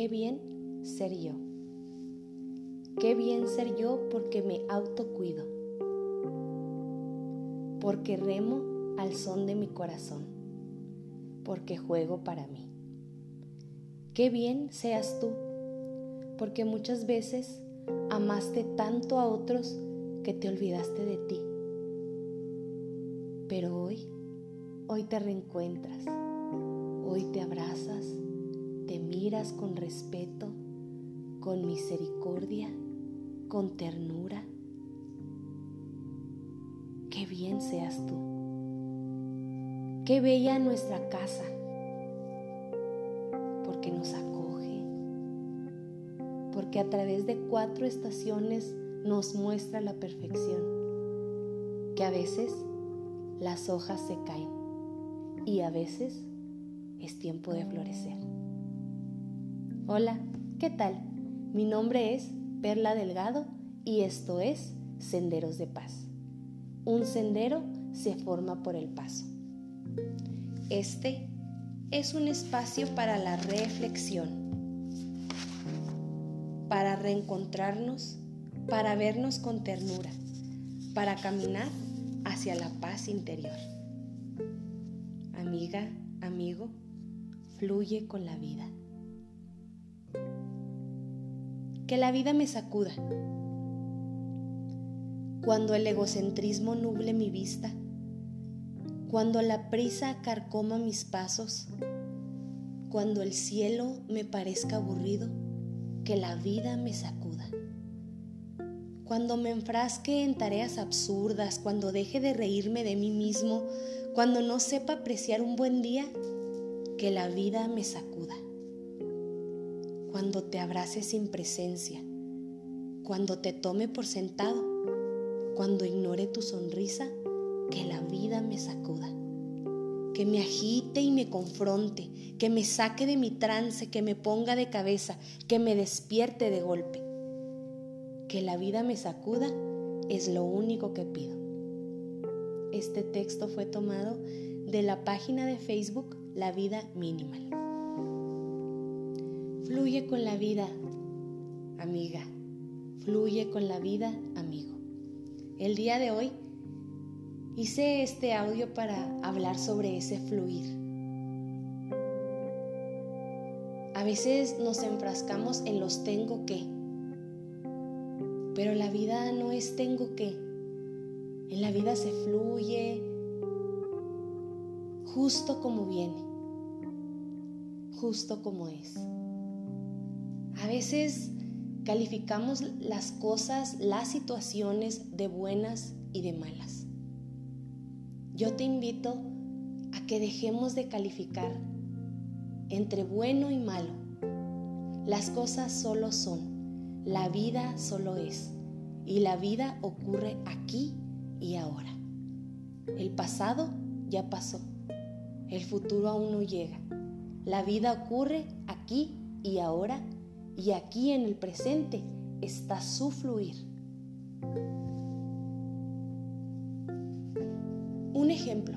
qué bien ser yo. Qué bien ser yo porque me autocuido. Porque remo al son de mi corazón. Porque juego para mí. Qué bien seas tú. Porque muchas veces amaste tanto a otros que te olvidaste de ti. Pero hoy, hoy te reencuentras. Hoy te abrazas, te miras con respeto, con misericordia con ternura. Qué bien seas tú. Qué bella nuestra casa, porque nos acoge, porque a través de cuatro estaciones nos muestra la perfección, que a veces las hojas se caen y a veces es tiempo de florecer. Hola, ¿qué tal? Mi nombre es Perla Delgado y esto es Senderos de Paz. Un sendero se forma por el paso. Este es un espacio para la reflexión, para reencontrarnos, para vernos con ternura, para caminar hacia la paz interior. Amiga, amigo, fluye con la vida que la vida me sacuda. Cuando el egocentrismo nuble mi vista, cuando la prisa carcoma mis pasos, cuando el cielo me parezca aburrido, que la vida me sacuda. Cuando me enfrasque en tareas absurdas, cuando deje de reírme de mí mismo, cuando no sepa apreciar un buen día, que la vida me sacuda cuando te abrace sin presencia, cuando te tome por sentado, cuando ignore tu sonrisa, que la vida me sacuda, que me agite y me confronte, que me saque de mi trance, que me ponga de cabeza, que me despierte de golpe. Que la vida me sacuda es lo único que pido. Este texto fue tomado de la página de Facebook La Vida Minimal. Fluye con la vida, amiga. Fluye con la vida, amigo. El día de hoy hice este audio para hablar sobre ese fluir. A veces nos enfrascamos en los tengo que, pero la vida no es tengo que. En la vida se fluye justo como viene, justo como es. A veces calificamos las cosas, las situaciones de buenas y de malas. Yo te invito a que dejemos de calificar entre bueno y malo. Las cosas solo son, la vida solo es y la vida ocurre aquí y ahora. El pasado ya pasó, el futuro aún no llega. La vida ocurre aquí y ahora y aquí en el presente está su fluir. Un ejemplo.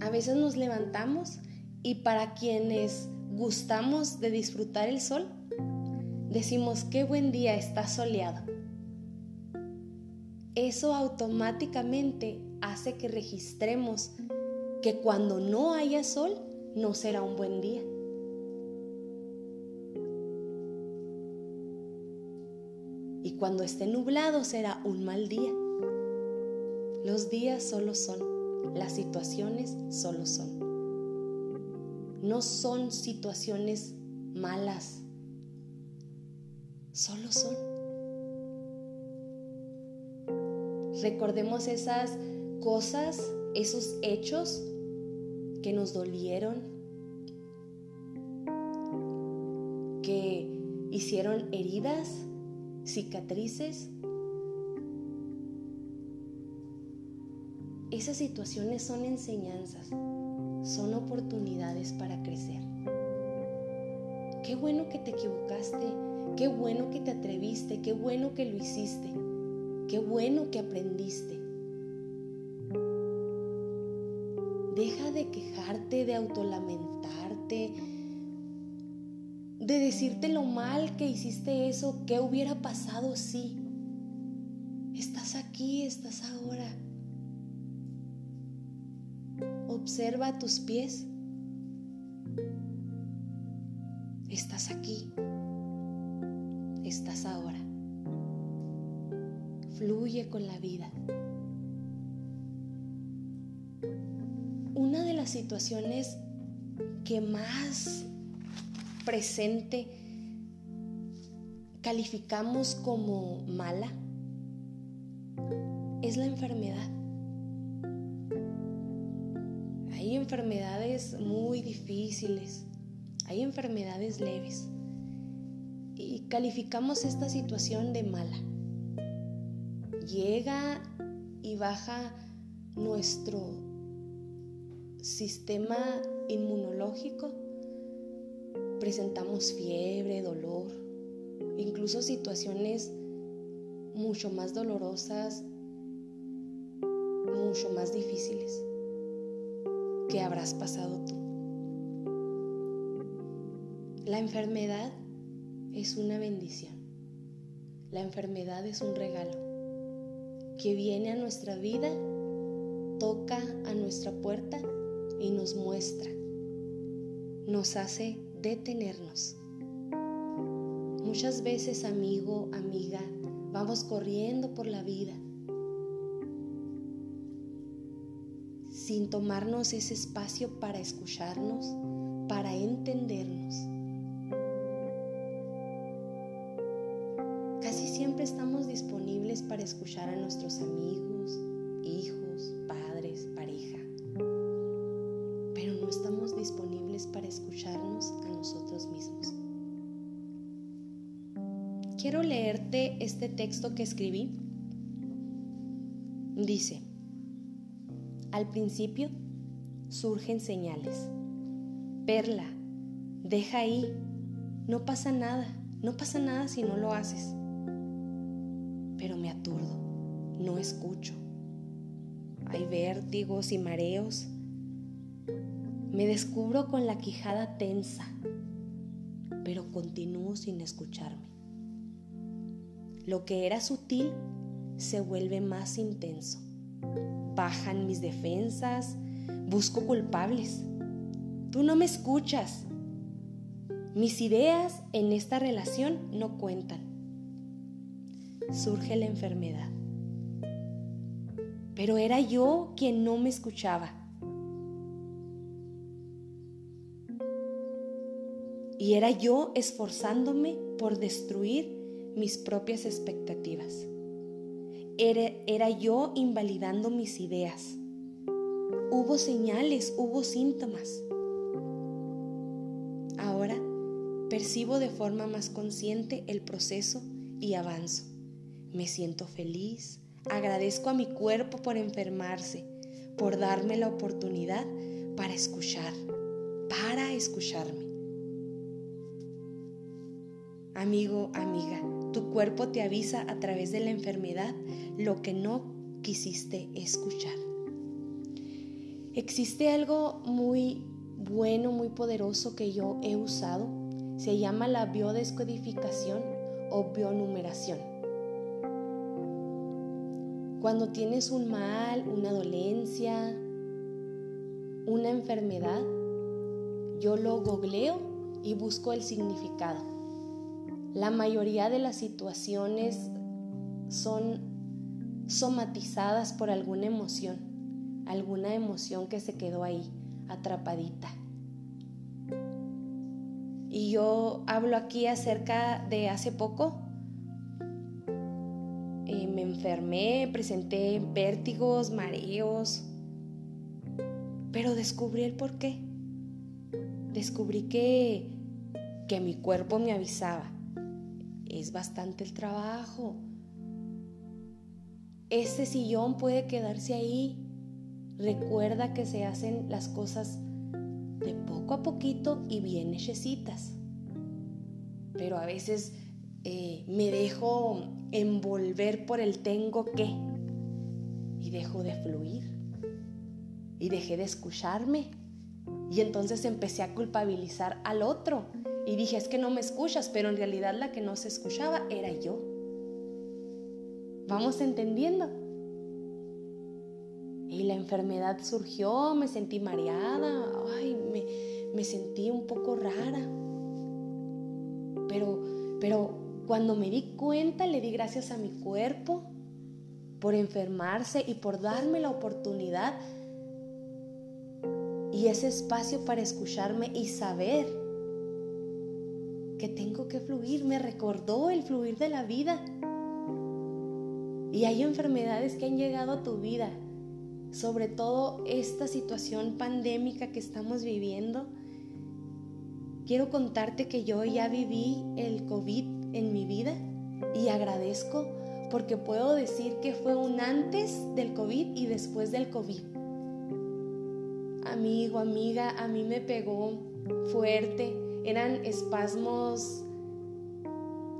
A veces nos levantamos y para quienes gustamos de disfrutar el sol, decimos qué buen día está soleado. Eso automáticamente hace que registremos que cuando no haya sol no será un buen día. Cuando esté nublado será un mal día. Los días solo son, las situaciones solo son. No son situaciones malas, solo son. Recordemos esas cosas, esos hechos que nos dolieron, que hicieron heridas cicatrices. Esas situaciones son enseñanzas, son oportunidades para crecer. Qué bueno que te equivocaste, qué bueno que te atreviste, qué bueno que lo hiciste, qué bueno que aprendiste. Deja de quejarte, de autolamentarte, de decirte lo mal que hiciste eso, qué hubiera pasado si. Estás aquí, estás ahora. Observa tus pies. Estás aquí. Estás ahora. Fluye con la vida. Una de las situaciones que más presente calificamos como mala es la enfermedad. Hay enfermedades muy difíciles, hay enfermedades leves y calificamos esta situación de mala. Llega y baja nuestro sistema inmunológico presentamos fiebre, dolor, incluso situaciones mucho más dolorosas, mucho más difíciles que habrás pasado tú. La enfermedad es una bendición. La enfermedad es un regalo que viene a nuestra vida, toca a nuestra puerta y nos muestra, nos hace detenernos. Muchas veces, amigo, amiga, vamos corriendo por la vida sin tomarnos ese espacio para escucharnos, para entendernos. Casi siempre estamos disponibles para escuchar a nuestros amigos, Quiero leerte este texto que escribí. Dice, al principio surgen señales. Perla, deja ahí, no pasa nada, no pasa nada si no lo haces. Pero me aturdo, no escucho. Hay vértigos y mareos. Me descubro con la quijada tensa, pero continúo sin escucharme. Lo que era sutil se vuelve más intenso. Bajan mis defensas, busco culpables. Tú no me escuchas. Mis ideas en esta relación no cuentan. Surge la enfermedad. Pero era yo quien no me escuchaba. Y era yo esforzándome por destruir mis propias expectativas. Era, era, yo invalidando mis ideas. Hubo señales, hubo síntomas. Ahora percibo de forma más consciente el proceso y avanzo. Me siento feliz, agradezco a mi cuerpo por enfermarse, por darme la oportunidad para escuchar, para escucharme. Amigo, amiga, tu cuerpo te avisa a través de la enfermedad lo que no quisiste escuchar. Existe algo muy bueno, muy poderoso que yo he usado. Se llama la biodescodificación o bionumeración. Cuando tienes un mal, una dolencia, una enfermedad, yo lo googleo y busco el significado. La mayoría de las situaciones son somatizadas por alguna emoción, alguna emoción que se quedó ahí, atrapadita. Y yo hablo aquí acerca de hace poco. Eh, me enfermé, presenté vértigos, mareos, pero descubrí el por qué. Descubrí que, que mi cuerpo me avisaba es bastante el trabajo. Ese sillón puede quedarse ahí. Recuerda que se hacen las cosas de poco a poquito y bien hechecitas. Pero a veces eh, me dejo envolver por el tengo que y dejo de fluir y dejé de escucharme y entonces empecé a culpabilizar al otro Y dije, es que no me escuchas, pero en realidad la que no se escuchaba era yo. ¿Vamos entendiendo? Y la enfermedad surgió, me sentí mareada, ay, me, me sentí un poco rara. Pero, pero cuando me di cuenta, le di gracias a mi cuerpo por enfermarse y por darme la oportunidad y ese espacio para escucharme y saber que tengo que fluir. Me recordó el fluir de la vida. Y hay enfermedades que han llegado a tu vida, sobre todo esta situación pandémica que estamos viviendo. Quiero contarte que yo ya viví el COVID en mi vida y agradezco porque puedo decir que fue un antes del COVID y después del COVID. Amigo, amiga, a mí me pegó fuerte, eran espasmos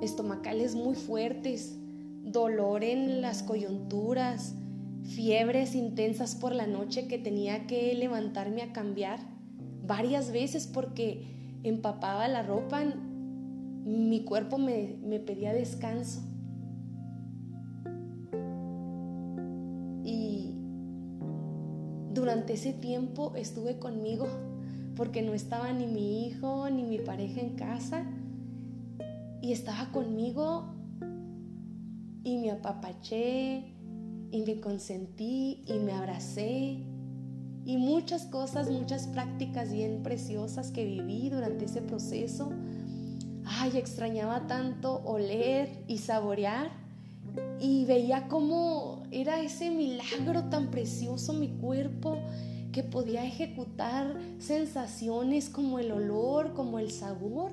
estomacales muy fuertes, dolor en las coyunturas, fiebres intensas por la noche que tenía que levantarme a cambiar varias veces porque empapaba la ropa, mi cuerpo me, me pedía descanso. durante ese tiempo estuve conmigo porque no estaba ni mi hijo ni mi pareja en casa y estaba conmigo y me apapaché y me consentí y me abracé y muchas cosas, muchas prácticas bien preciosas que viví durante ese proceso. Ay, extrañaba tanto oler y saborear y veía cómo era ese milagro tan precioso mi cuerpo que podía ejecutar sensaciones como el olor, como el sabor.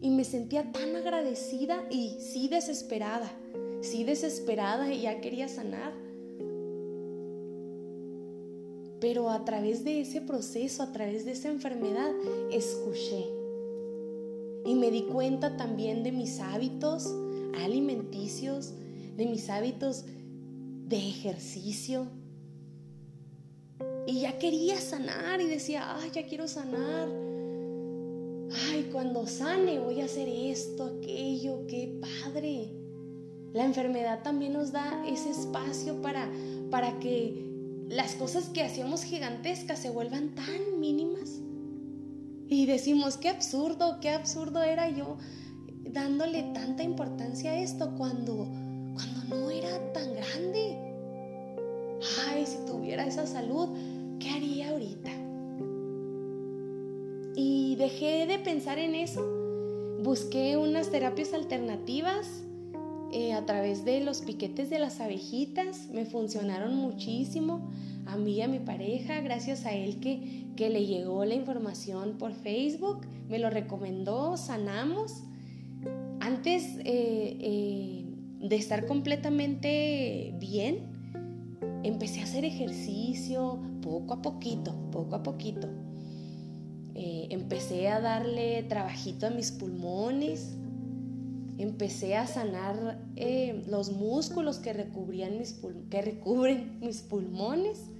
Y me sentía tan agradecida y sí desesperada, sí desesperada y ya quería sanar. Pero a través de ese proceso, a través de esa enfermedad, escuché. Y me di cuenta también de mis hábitos alimenticios, de mis hábitos de ejercicio. Y ya quería sanar y decía, ay, ya quiero sanar. Ay, cuando sane voy a hacer esto, aquello, qué padre. La enfermedad también nos da ese espacio para, para que las cosas que hacíamos gigantescas se vuelvan tan mínimas. Y decimos, qué absurdo, qué absurdo era yo dándole tanta importancia a esto cuando cuando no era tan grande. Ay, si tuviera esa salud, ¿qué haría ahorita? Y dejé de pensar en eso. Busqué unas terapias alternativas eh, a través de los piquetes de las abejitas. Me funcionaron muchísimo. A mí y a mi pareja, gracias a él que, que le llegó la información por Facebook, me lo recomendó, sanamos. Antes eh, eh, de estar completamente bien, empecé a hacer ejercicio poco a poquito, poco a poquito. Eh, empecé a darle trabajito a mis pulmones, empecé a sanar eh, los músculos que, recubrían mis que recubren mis pulmones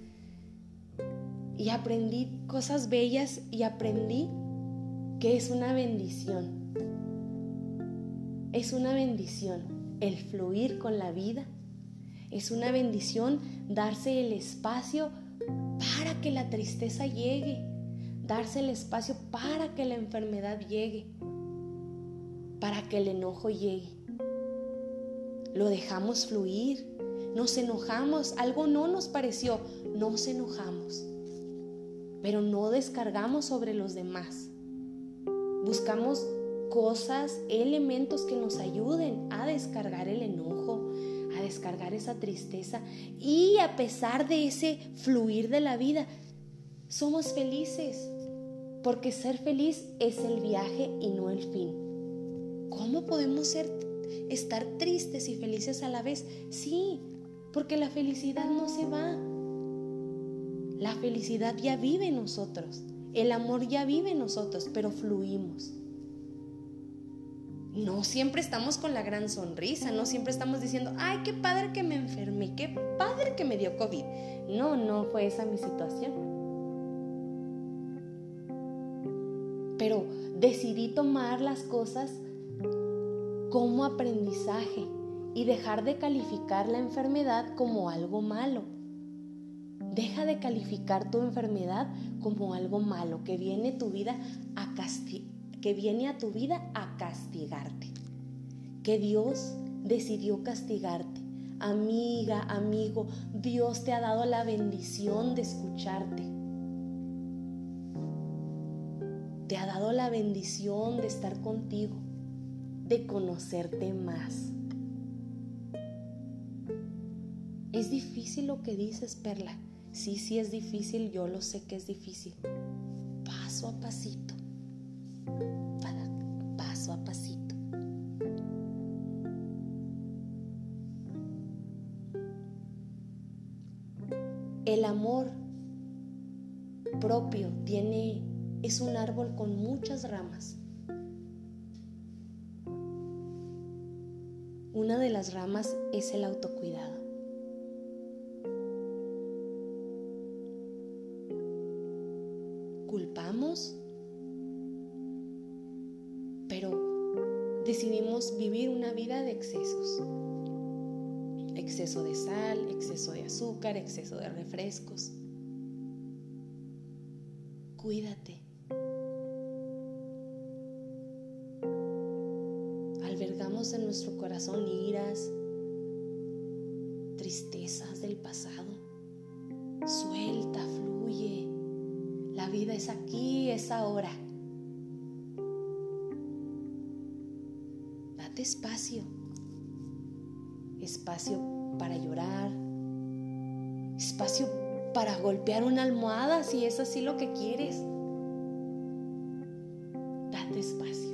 y aprendí cosas bellas y aprendí que es una bendición. Es una bendición el fluir con la vida. Es una bendición darse el espacio para que la tristeza llegue, darse el espacio para que la enfermedad llegue, para que el enojo llegue. Lo dejamos fluir, nos enojamos, algo no nos pareció, nos enojamos, pero no descargamos sobre los demás. Buscamos cosas, elementos que nos ayuden a descargar el enojo, descargar esa tristeza y a pesar de ese fluir de la vida, somos felices, porque ser feliz es el viaje y no el fin. ¿Cómo podemos ser, estar tristes y felices a la vez? Sí, porque la felicidad no se va. La felicidad ya vive en nosotros, el amor ya vive en nosotros, pero fluimos no siempre estamos con la gran sonrisa, no siempre estamos diciendo, ay, qué padre que me enfermé, qué padre que me dio COVID. No, no fue esa mi situación. pero decidí tomar las cosas como aprendizaje y dejar de calificar la enfermedad como algo malo. Deja de calificar tu enfermedad como algo malo que viene, tu vida a que viene a tu vida a castigarte. Que Dios decidió castigarte. Amiga, amigo, Dios te ha dado la bendición de escucharte. Te ha dado la bendición de estar contigo, de conocerte más. Es difícil lo que dices, Perla. Sí, sí es difícil, yo lo sé que es difícil. Paso a pasito. Paso a pasito. El amor propio tiene es un árbol con muchas ramas. Una de las ramas es el autocuidado. Excesos. Exceso de sal, exceso de azúcar, exceso de refrescos. Cuídate. Albergamos en nuestro corazón iras, tristezas del pasado. Suelta, fluye. La vida es aquí, es ahora. Date espacio. Espacio para llorar. Espacio para golpear una almohada si es así lo que quieres. Date espacio.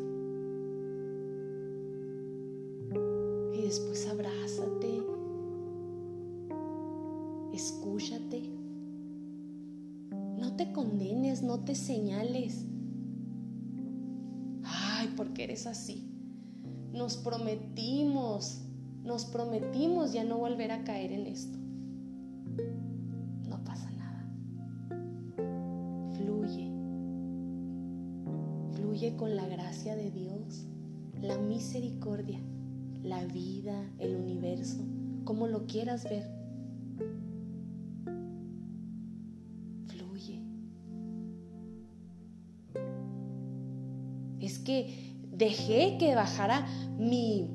Y después abrázate. Escúchate te condenes, no te señales. Ay, porque eres así. Nos prometimos, nos prometimos ya no volver a caer en esto. No pasa nada. Fluye. Fluye con la gracia de Dios, la misericordia, la vida, el universo, como lo quieras ver. es que dejé que bajara mi,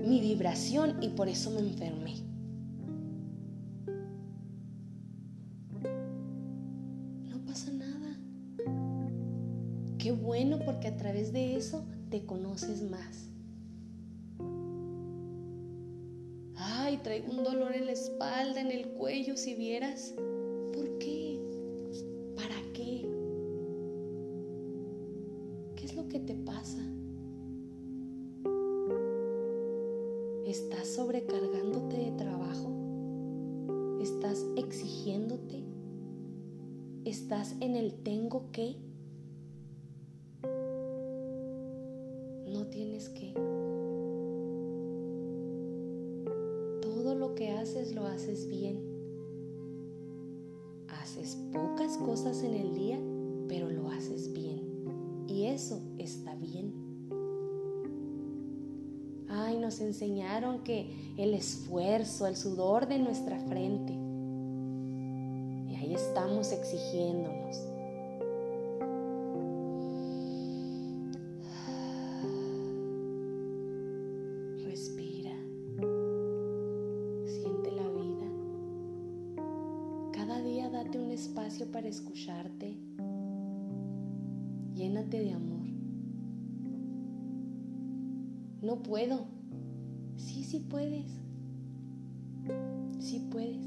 mi vibración y por eso me enfermé. No pasa nada. Qué bueno porque a través de eso te conoces más. Ay, traigo un dolor en la espalda, en el cuello, si vieras. ¿Estás exigiéndote? ¿Estás en el tengo que? No tienes que. Todo lo que haces lo haces bien. Haces pocas cosas en el día, pero lo haces bien y eso está bien. Nos enseñaron que el esfuerzo, el sudor de nuestra frente, y ahí estamos exigiéndonos. Respira, siente la vida. Cada día date un espacio para escucharte llénate de amor. No puedo. Sí, puedes. Sí puedes.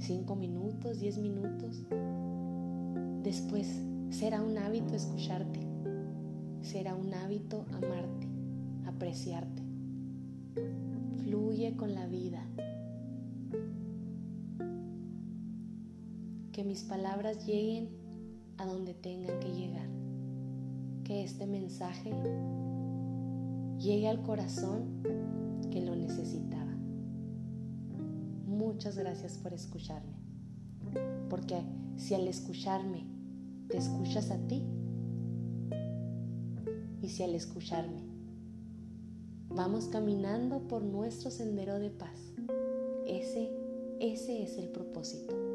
Cinco minutos, diez minutos. Después será un hábito escucharte. Será un hábito amarte, apreciarte. Fluye con la vida. Que mis palabras lleguen a donde tengan que llegar. Que este mensaje llegue al corazón que lo necesitaba. Muchas gracias por escucharme. Porque si al escucharme te escuchas a ti y si al escucharme vamos caminando por nuestro sendero de paz, ese, ese es el propósito.